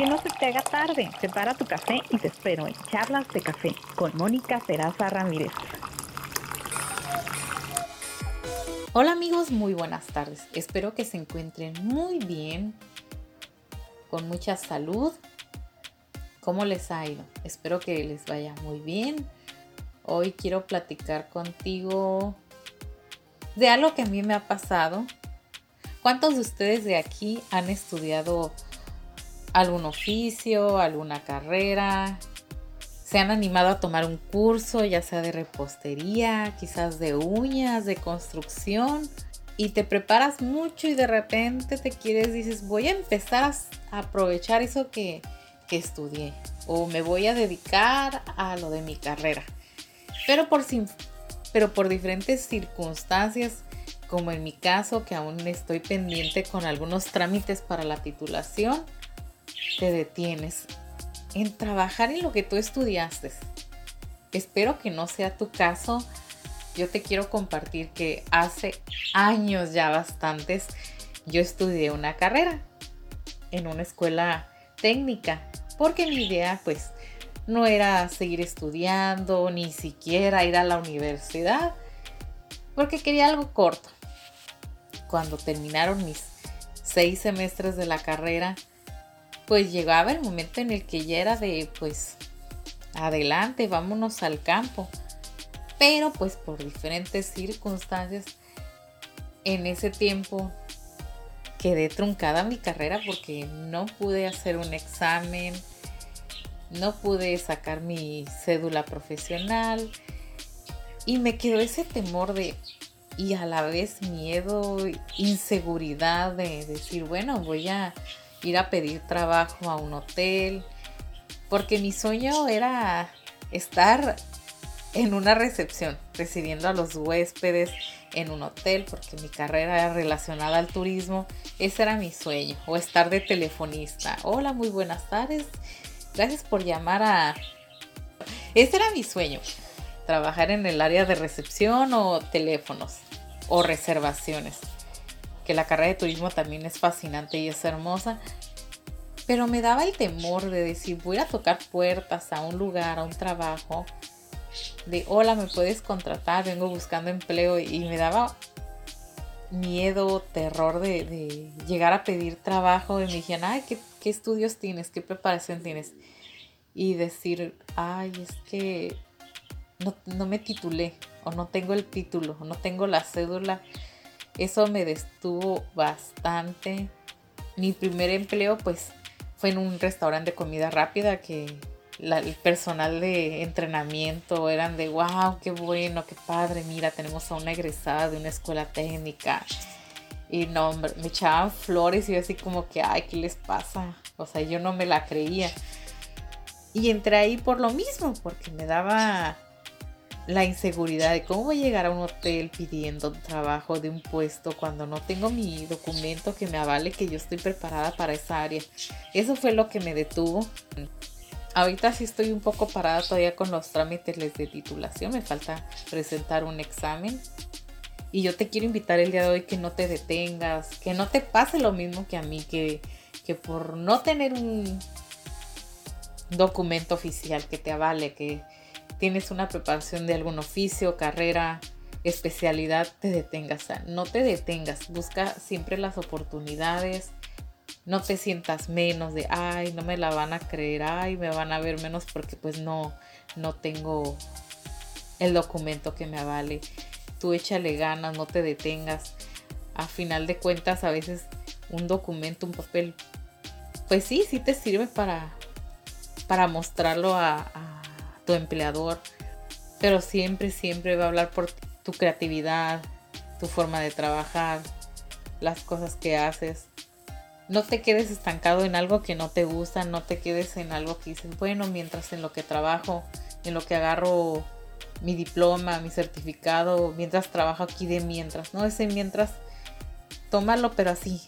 Que no se te haga tarde. Separa tu café y te espero en Charlas de Café con Mónica Peraza Ramírez. Hola amigos, muy buenas tardes. Espero que se encuentren muy bien, con mucha salud. ¿Cómo les ha ido? Espero que les vaya muy bien. Hoy quiero platicar contigo de algo que a mí me ha pasado. ¿Cuántos de ustedes de aquí han estudiado algún oficio, alguna carrera? ¿Se han animado a tomar un curso, ya sea de repostería, quizás de uñas, de construcción? Y te preparas mucho y de repente te quieres, dices, voy a empezar a aprovechar eso que, que estudié o me voy a dedicar a lo de mi carrera. Pero por, pero por diferentes circunstancias, como en mi caso, que aún estoy pendiente con algunos trámites para la titulación, te detienes en trabajar en lo que tú estudiaste. Espero que no sea tu caso. Yo te quiero compartir que hace años ya bastantes yo estudié una carrera en una escuela técnica, porque mi idea pues no era seguir estudiando, ni siquiera ir a la universidad, porque quería algo corto. Cuando terminaron mis seis semestres de la carrera, pues llegaba el momento en el que ya era de, pues, adelante, vámonos al campo. Pero pues por diferentes circunstancias, en ese tiempo quedé truncada mi carrera porque no pude hacer un examen, no pude sacar mi cédula profesional y me quedó ese temor de y a la vez miedo, inseguridad de decir, bueno, voy a ir a pedir trabajo a un hotel, porque mi sueño era estar en una recepción, recibiendo a los huéspedes en un hotel, porque mi carrera era relacionada al turismo, ese era mi sueño, o estar de telefonista. Hola, muy buenas tardes, gracias por llamar a... Ese era mi sueño, trabajar en el área de recepción o teléfonos o reservaciones que la carrera de turismo también es fascinante y es hermosa, pero me daba el temor de decir, voy a tocar puertas a un lugar, a un trabajo, de hola, me puedes contratar, vengo buscando empleo y me daba miedo, terror de, llegar a pedir trabajo y me dijeron, ay, ¿qué, ¿qué, estudios tienes? ¿Qué preparación tienes? Y decir, ay, es que no, no me titulé o no tengo el título o no tengo la cédula eso me destuvo bastante. Mi primer empleo pues fue en un restaurante de comida rápida que el personal de entrenamiento eran de wow, qué bueno, qué padre, mira, tenemos a una egresada de una escuela técnica. Y no, me echaban flores y yo así como que, ay, ¿qué les pasa? O sea, yo no me la creía. Y entré ahí por lo mismo, porque me daba la inseguridad de cómo voy a llegar a un hotel pidiendo trabajo de un puesto cuando no tengo mi documento que me avale que yo estoy preparada para esa área. Eso fue lo que me detuvo. Ahorita sí estoy un poco parada todavía con los trámites de titulación, me falta presentar un examen. Y yo te quiero invitar el día de hoy que no te detengas, que no te pase lo mismo que a mí, que, que por no tener un documento oficial que te avale, que tienes una preparación de algún oficio, carrera, especialidad, te detengas. no te detengas, busca siempre las oportunidades. No te sientas menos de, ay, no me la van a creer, ay, me van a ver menos porque pues no, no tengo el documento que me avale. Tú échale ganas, no te detengas. A final de cuentas, a veces un documento, un papel, pues sí, sí te sirve para, para mostrarlo a tu empleador, pero siempre, siempre va a hablar por tu creatividad, tu forma de trabajar, las cosas que haces. No te quedes estancado en algo que no te gusta, no te quedes en algo que dices, bueno, mientras en lo que trabajo, en lo que agarro mi diploma, mi certificado, mientras trabajo aquí de mientras, ¿no? Ese mientras, tómalo, pero así,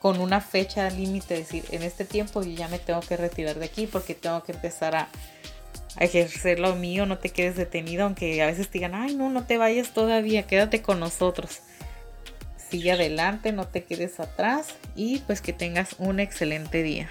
con una fecha límite, decir, en este tiempo yo ya me tengo que retirar de aquí porque tengo que empezar a, a ejercer lo mío, no te quedes detenido, aunque a veces te digan, ay, no, no te vayas todavía, quédate con nosotros. Sigue adelante, no te quedes atrás y pues que tengas un excelente día.